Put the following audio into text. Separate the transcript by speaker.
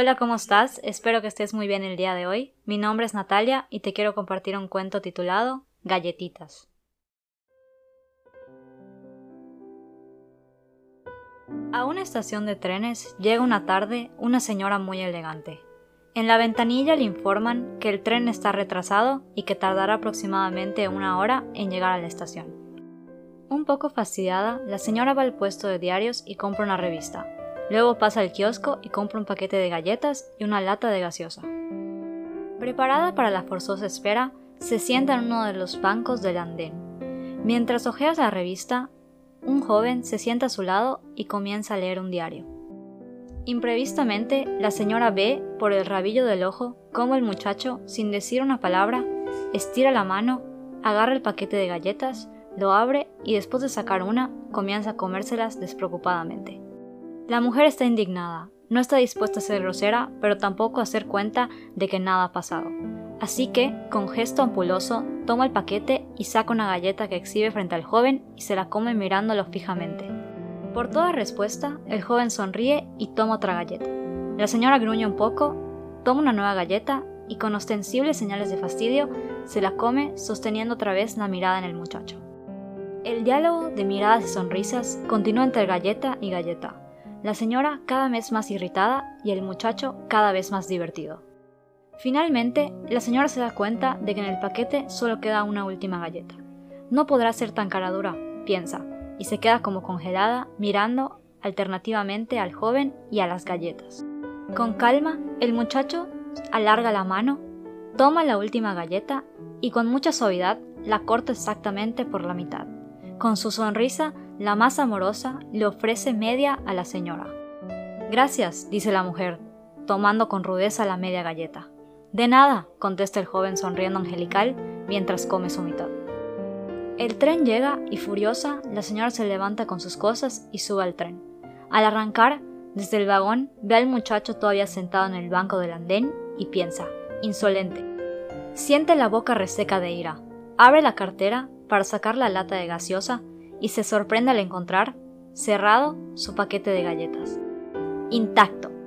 Speaker 1: Hola, ¿cómo estás? Espero que estés muy bien el día de hoy. Mi nombre es Natalia y te quiero compartir un cuento titulado Galletitas. A una estación de trenes llega una tarde una señora muy elegante. En la ventanilla le informan que el tren está retrasado y que tardará aproximadamente una hora en llegar a la estación. Un poco fastidiada, la señora va al puesto de diarios y compra una revista, Luego pasa al kiosco y compra un paquete de galletas y una lata de gaseosa. Preparada para la forzosa espera, se sienta en uno de los bancos del andén. Mientras hojeas la revista, un joven se sienta a su lado y comienza a leer un diario. Imprevistamente, la señora ve por el rabillo del ojo cómo el muchacho, sin decir una palabra, estira la mano, agarra el paquete de galletas, lo abre y después de sacar una, comienza a comérselas despreocupadamente. La mujer está indignada, no está dispuesta a ser grosera, pero tampoco a hacer cuenta de que nada ha pasado. Así que, con gesto ampuloso, toma el paquete y saca una galleta que exhibe frente al joven y se la come mirándolo fijamente. Por toda respuesta, el joven sonríe y toma otra galleta. La señora gruñe un poco, toma una nueva galleta y con ostensibles señales de fastidio se la come sosteniendo otra vez la mirada en el muchacho. El diálogo de miradas y sonrisas continúa entre galleta y galleta la señora cada vez más irritada y el muchacho cada vez más divertido. Finalmente, la señora se da cuenta de que en el paquete solo queda una última galleta. No podrá ser tan cara dura, piensa, y se queda como congelada mirando alternativamente al joven y a las galletas. Con calma, el muchacho alarga la mano, toma la última galleta y con mucha suavidad la corta exactamente por la mitad. Con su sonrisa la más amorosa le ofrece media a la señora. Gracias, dice la mujer, tomando con rudeza la media galleta. De nada, contesta el joven sonriendo angelical mientras come su mitad. El tren llega y furiosa, la señora se levanta con sus cosas y sube al tren. Al arrancar, desde el vagón, ve al muchacho todavía sentado en el banco del andén y piensa, insolente. Siente la boca reseca de ira. Abre la cartera para sacar la lata de gaseosa y se sorprende al encontrar, cerrado, su paquete de galletas. Intacto.